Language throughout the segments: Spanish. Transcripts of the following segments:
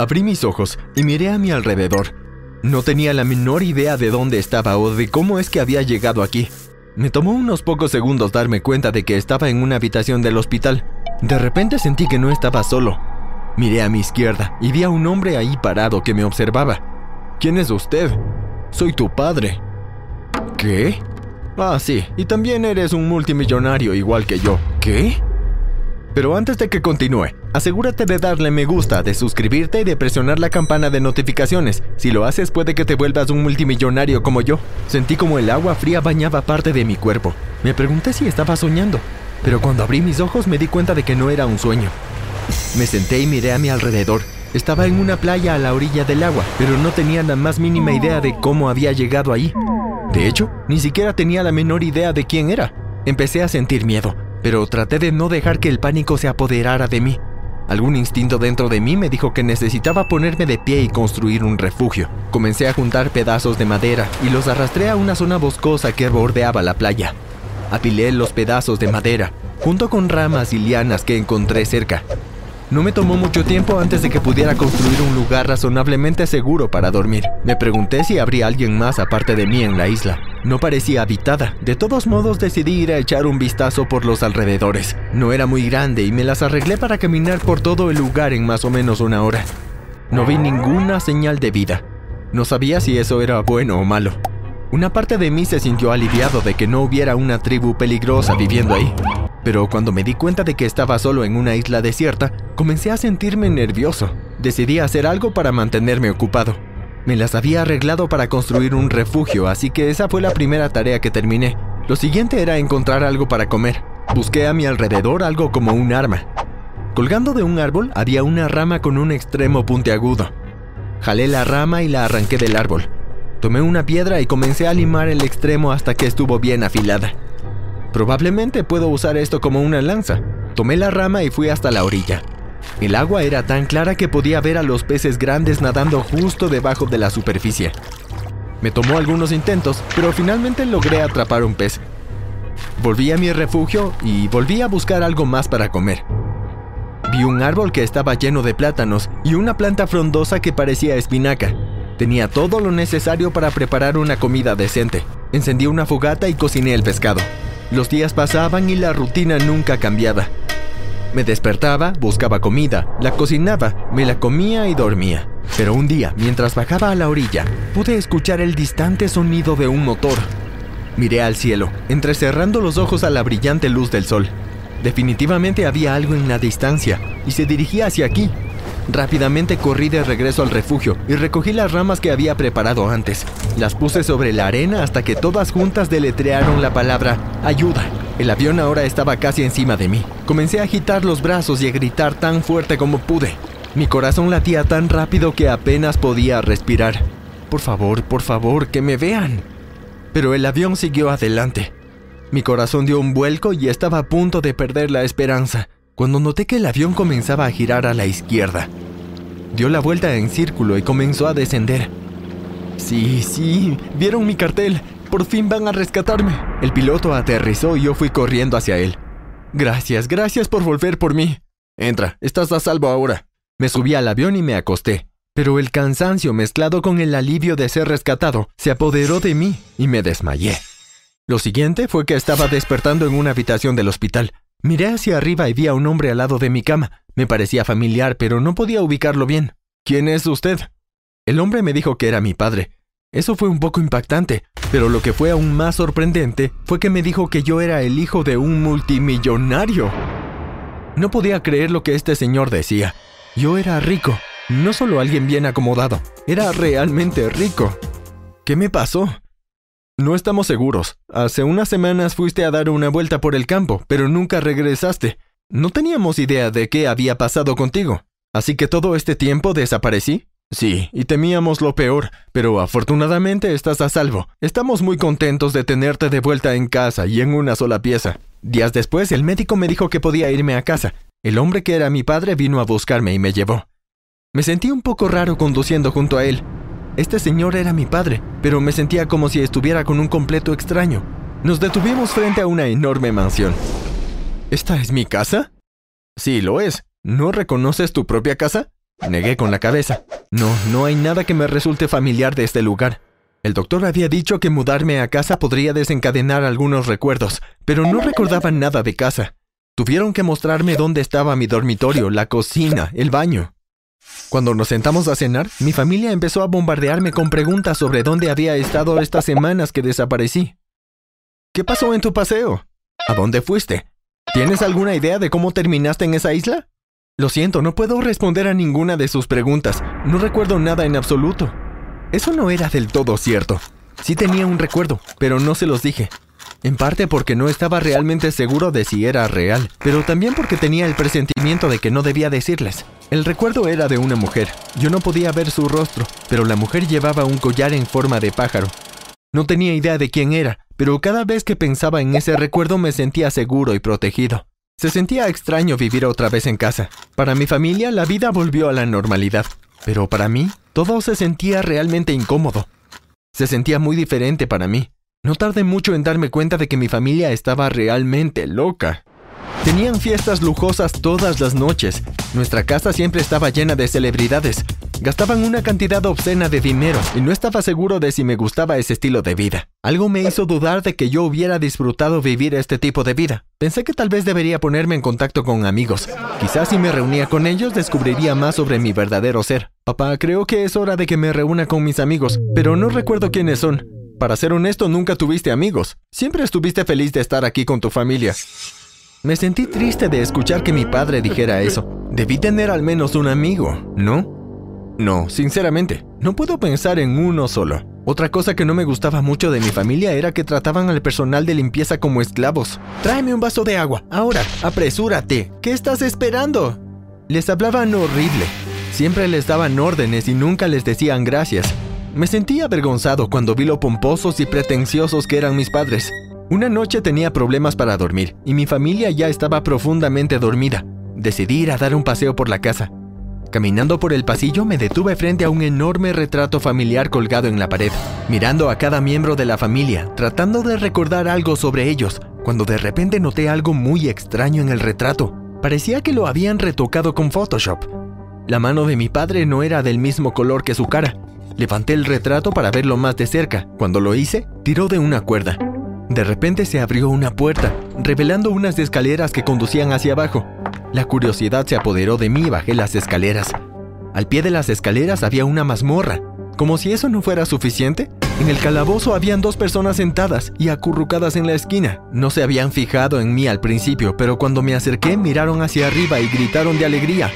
Abrí mis ojos y miré a mi alrededor. No tenía la menor idea de dónde estaba o de cómo es que había llegado aquí. Me tomó unos pocos segundos darme cuenta de que estaba en una habitación del hospital. De repente sentí que no estaba solo. Miré a mi izquierda y vi a un hombre ahí parado que me observaba. ¿Quién es usted? Soy tu padre. ¿Qué? Ah, sí, y también eres un multimillonario igual que yo. ¿Qué? Pero antes de que continúe, asegúrate de darle me gusta, de suscribirte y de presionar la campana de notificaciones. Si lo haces puede que te vuelvas un multimillonario como yo. Sentí como el agua fría bañaba parte de mi cuerpo. Me pregunté si estaba soñando, pero cuando abrí mis ojos me di cuenta de que no era un sueño. Me senté y miré a mi alrededor. Estaba en una playa a la orilla del agua, pero no tenía la más mínima idea de cómo había llegado ahí. De hecho, ni siquiera tenía la menor idea de quién era. Empecé a sentir miedo, pero traté de no dejar que el pánico se apoderara de mí. Algún instinto dentro de mí me dijo que necesitaba ponerme de pie y construir un refugio. Comencé a juntar pedazos de madera y los arrastré a una zona boscosa que bordeaba la playa. Apilé los pedazos de madera, junto con ramas y lianas que encontré cerca. No me tomó mucho tiempo antes de que pudiera construir un lugar razonablemente seguro para dormir. Me pregunté si habría alguien más aparte de mí en la isla. No parecía habitada. De todos modos decidí ir a echar un vistazo por los alrededores. No era muy grande y me las arreglé para caminar por todo el lugar en más o menos una hora. No vi ninguna señal de vida. No sabía si eso era bueno o malo. Una parte de mí se sintió aliviado de que no hubiera una tribu peligrosa viviendo ahí. Pero cuando me di cuenta de que estaba solo en una isla desierta, comencé a sentirme nervioso. Decidí hacer algo para mantenerme ocupado. Me las había arreglado para construir un refugio, así que esa fue la primera tarea que terminé. Lo siguiente era encontrar algo para comer. Busqué a mi alrededor algo como un arma. Colgando de un árbol había una rama con un extremo puntiagudo. Jalé la rama y la arranqué del árbol. Tomé una piedra y comencé a limar el extremo hasta que estuvo bien afilada. Probablemente puedo usar esto como una lanza. Tomé la rama y fui hasta la orilla. El agua era tan clara que podía ver a los peces grandes nadando justo debajo de la superficie. Me tomó algunos intentos, pero finalmente logré atrapar un pez. Volví a mi refugio y volví a buscar algo más para comer. Vi un árbol que estaba lleno de plátanos y una planta frondosa que parecía espinaca. Tenía todo lo necesario para preparar una comida decente. Encendí una fogata y cociné el pescado. Los días pasaban y la rutina nunca cambiaba. Me despertaba, buscaba comida, la cocinaba, me la comía y dormía. Pero un día, mientras bajaba a la orilla, pude escuchar el distante sonido de un motor. Miré al cielo, entrecerrando los ojos a la brillante luz del sol. Definitivamente había algo en la distancia, y se dirigía hacia aquí, Rápidamente corrí de regreso al refugio y recogí las ramas que había preparado antes. Las puse sobre la arena hasta que todas juntas deletrearon la palabra ayuda. El avión ahora estaba casi encima de mí. Comencé a agitar los brazos y a gritar tan fuerte como pude. Mi corazón latía tan rápido que apenas podía respirar. Por favor, por favor, que me vean. Pero el avión siguió adelante. Mi corazón dio un vuelco y estaba a punto de perder la esperanza cuando noté que el avión comenzaba a girar a la izquierda. Dio la vuelta en círculo y comenzó a descender. Sí, sí, vieron mi cartel. Por fin van a rescatarme. El piloto aterrizó y yo fui corriendo hacia él. Gracias, gracias por volver por mí. Entra, estás a salvo ahora. Me subí al avión y me acosté. Pero el cansancio mezclado con el alivio de ser rescatado se apoderó de mí y me desmayé. Lo siguiente fue que estaba despertando en una habitación del hospital. Miré hacia arriba y vi a un hombre al lado de mi cama. Me parecía familiar, pero no podía ubicarlo bien. ¿Quién es usted? El hombre me dijo que era mi padre. Eso fue un poco impactante, pero lo que fue aún más sorprendente fue que me dijo que yo era el hijo de un multimillonario. No podía creer lo que este señor decía. Yo era rico, no solo alguien bien acomodado, era realmente rico. ¿Qué me pasó? No estamos seguros. Hace unas semanas fuiste a dar una vuelta por el campo, pero nunca regresaste. No teníamos idea de qué había pasado contigo. Así que todo este tiempo desaparecí. Sí, y temíamos lo peor, pero afortunadamente estás a salvo. Estamos muy contentos de tenerte de vuelta en casa y en una sola pieza. Días después, el médico me dijo que podía irme a casa. El hombre que era mi padre vino a buscarme y me llevó. Me sentí un poco raro conduciendo junto a él, este señor era mi padre, pero me sentía como si estuviera con un completo extraño. Nos detuvimos frente a una enorme mansión. ¿Esta es mi casa? Sí, lo es. ¿No reconoces tu propia casa? Negué con la cabeza. No, no hay nada que me resulte familiar de este lugar. El doctor había dicho que mudarme a casa podría desencadenar algunos recuerdos, pero no recordaba nada de casa. Tuvieron que mostrarme dónde estaba mi dormitorio, la cocina, el baño. Cuando nos sentamos a cenar, mi familia empezó a bombardearme con preguntas sobre dónde había estado estas semanas que desaparecí. ¿Qué pasó en tu paseo? ¿A dónde fuiste? ¿Tienes alguna idea de cómo terminaste en esa isla? Lo siento, no puedo responder a ninguna de sus preguntas. No recuerdo nada en absoluto. Eso no era del todo cierto. Sí tenía un recuerdo, pero no se los dije. En parte porque no estaba realmente seguro de si era real, pero también porque tenía el presentimiento de que no debía decirles. El recuerdo era de una mujer. Yo no podía ver su rostro, pero la mujer llevaba un collar en forma de pájaro. No tenía idea de quién era, pero cada vez que pensaba en ese recuerdo me sentía seguro y protegido. Se sentía extraño vivir otra vez en casa. Para mi familia la vida volvió a la normalidad, pero para mí todo se sentía realmente incómodo. Se sentía muy diferente para mí. No tardé mucho en darme cuenta de que mi familia estaba realmente loca. Tenían fiestas lujosas todas las noches. Nuestra casa siempre estaba llena de celebridades. Gastaban una cantidad obscena de dinero y no estaba seguro de si me gustaba ese estilo de vida. Algo me hizo dudar de que yo hubiera disfrutado vivir este tipo de vida. Pensé que tal vez debería ponerme en contacto con amigos. Quizás si me reunía con ellos descubriría más sobre mi verdadero ser. Papá, creo que es hora de que me reúna con mis amigos, pero no recuerdo quiénes son. Para ser honesto, nunca tuviste amigos. Siempre estuviste feliz de estar aquí con tu familia. Me sentí triste de escuchar que mi padre dijera eso. Debí tener al menos un amigo, ¿no? No, sinceramente, no puedo pensar en uno solo. Otra cosa que no me gustaba mucho de mi familia era que trataban al personal de limpieza como esclavos. Tráeme un vaso de agua, ahora, apresúrate. ¿Qué estás esperando? Les hablaban horrible. Siempre les daban órdenes y nunca les decían gracias. Me sentí avergonzado cuando vi lo pomposos y pretenciosos que eran mis padres. Una noche tenía problemas para dormir y mi familia ya estaba profundamente dormida. Decidí ir a dar un paseo por la casa. Caminando por el pasillo me detuve frente a un enorme retrato familiar colgado en la pared, mirando a cada miembro de la familia, tratando de recordar algo sobre ellos, cuando de repente noté algo muy extraño en el retrato. Parecía que lo habían retocado con Photoshop. La mano de mi padre no era del mismo color que su cara, Levanté el retrato para verlo más de cerca. Cuando lo hice, tiró de una cuerda. De repente se abrió una puerta, revelando unas escaleras que conducían hacia abajo. La curiosidad se apoderó de mí y bajé las escaleras. Al pie de las escaleras había una mazmorra. Como si eso no fuera suficiente, en el calabozo habían dos personas sentadas y acurrucadas en la esquina. No se habían fijado en mí al principio, pero cuando me acerqué miraron hacia arriba y gritaron de alegría.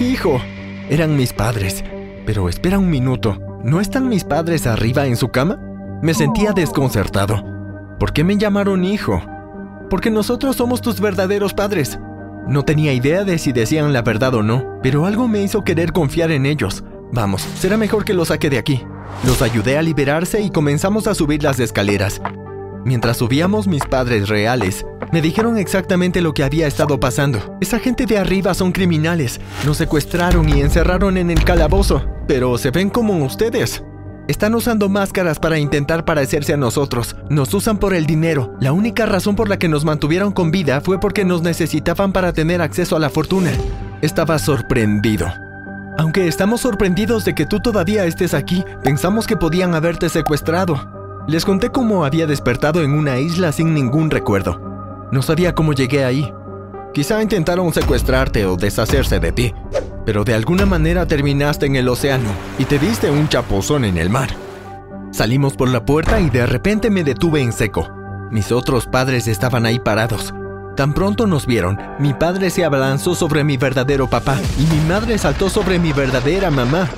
¡Hijo! Eran mis padres. Pero espera un minuto. ¿No están mis padres arriba en su cama? Me sentía desconcertado. ¿Por qué me llamaron hijo? Porque nosotros somos tus verdaderos padres. No tenía idea de si decían la verdad o no, pero algo me hizo querer confiar en ellos. Vamos, será mejor que los saque de aquí. Los ayudé a liberarse y comenzamos a subir las escaleras. Mientras subíamos mis padres reales, me dijeron exactamente lo que había estado pasando. Esa gente de arriba son criminales. Nos secuestraron y encerraron en el calabozo. Pero se ven como ustedes. Están usando máscaras para intentar parecerse a nosotros. Nos usan por el dinero. La única razón por la que nos mantuvieron con vida fue porque nos necesitaban para tener acceso a la fortuna. Estaba sorprendido. Aunque estamos sorprendidos de que tú todavía estés aquí, pensamos que podían haberte secuestrado. Les conté cómo había despertado en una isla sin ningún recuerdo. No sabía cómo llegué ahí. Quizá intentaron secuestrarte o deshacerse de ti, pero de alguna manera terminaste en el océano y te diste un chapuzón en el mar. Salimos por la puerta y de repente me detuve en seco. Mis otros padres estaban ahí parados. Tan pronto nos vieron, mi padre se abalanzó sobre mi verdadero papá y mi madre saltó sobre mi verdadera mamá.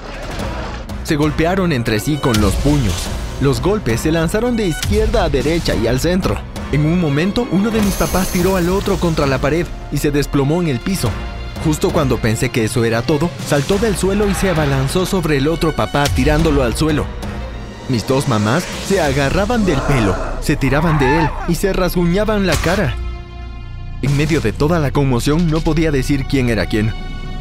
Se golpearon entre sí con los puños. Los golpes se lanzaron de izquierda a derecha y al centro. En un momento, uno de mis papás tiró al otro contra la pared y se desplomó en el piso. Justo cuando pensé que eso era todo, saltó del suelo y se abalanzó sobre el otro papá tirándolo al suelo. Mis dos mamás se agarraban del pelo, se tiraban de él y se rasguñaban la cara. En medio de toda la conmoción no podía decir quién era quién.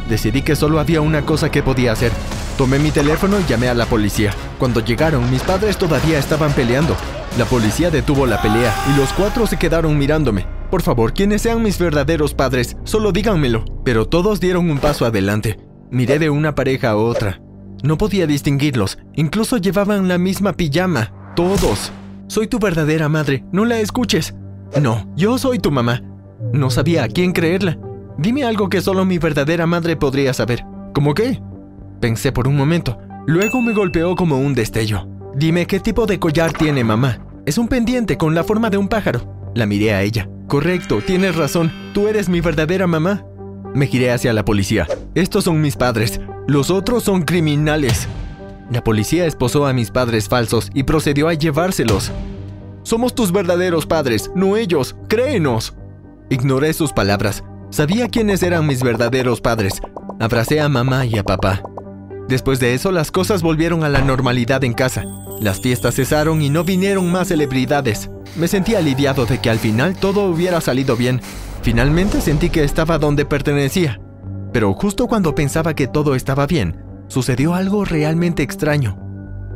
Decidí que solo había una cosa que podía hacer. Tomé mi teléfono y llamé a la policía. Cuando llegaron, mis padres todavía estaban peleando. La policía detuvo la pelea y los cuatro se quedaron mirándome. Por favor, quienes sean mis verdaderos padres, solo díganmelo. Pero todos dieron un paso adelante. Miré de una pareja a otra. No podía distinguirlos. Incluso llevaban la misma pijama. Todos. Soy tu verdadera madre. No la escuches. No, yo soy tu mamá. No sabía a quién creerla. Dime algo que solo mi verdadera madre podría saber. ¿Cómo qué? Pensé por un momento. Luego me golpeó como un destello. Dime qué tipo de collar tiene mamá. Es un pendiente con la forma de un pájaro. La miré a ella. Correcto, tienes razón. Tú eres mi verdadera mamá. Me giré hacia la policía. Estos son mis padres. Los otros son criminales. La policía esposó a mis padres falsos y procedió a llevárselos. Somos tus verdaderos padres, no ellos. Créenos. Ignoré sus palabras. Sabía quiénes eran mis verdaderos padres. Abracé a mamá y a papá. Después de eso, las cosas volvieron a la normalidad en casa. Las fiestas cesaron y no vinieron más celebridades. Me sentí aliviado de que al final todo hubiera salido bien. Finalmente sentí que estaba donde pertenecía. Pero justo cuando pensaba que todo estaba bien, sucedió algo realmente extraño.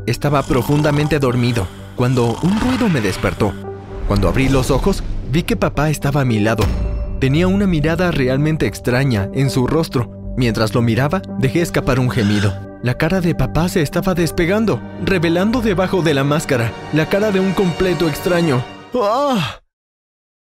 Estaba profundamente dormido cuando un ruido me despertó. Cuando abrí los ojos, vi que papá estaba a mi lado. Tenía una mirada realmente extraña en su rostro. Mientras lo miraba, dejé escapar un gemido. La cara de papá se estaba despegando, revelando debajo de la máscara la cara de un completo extraño. ¡Ah!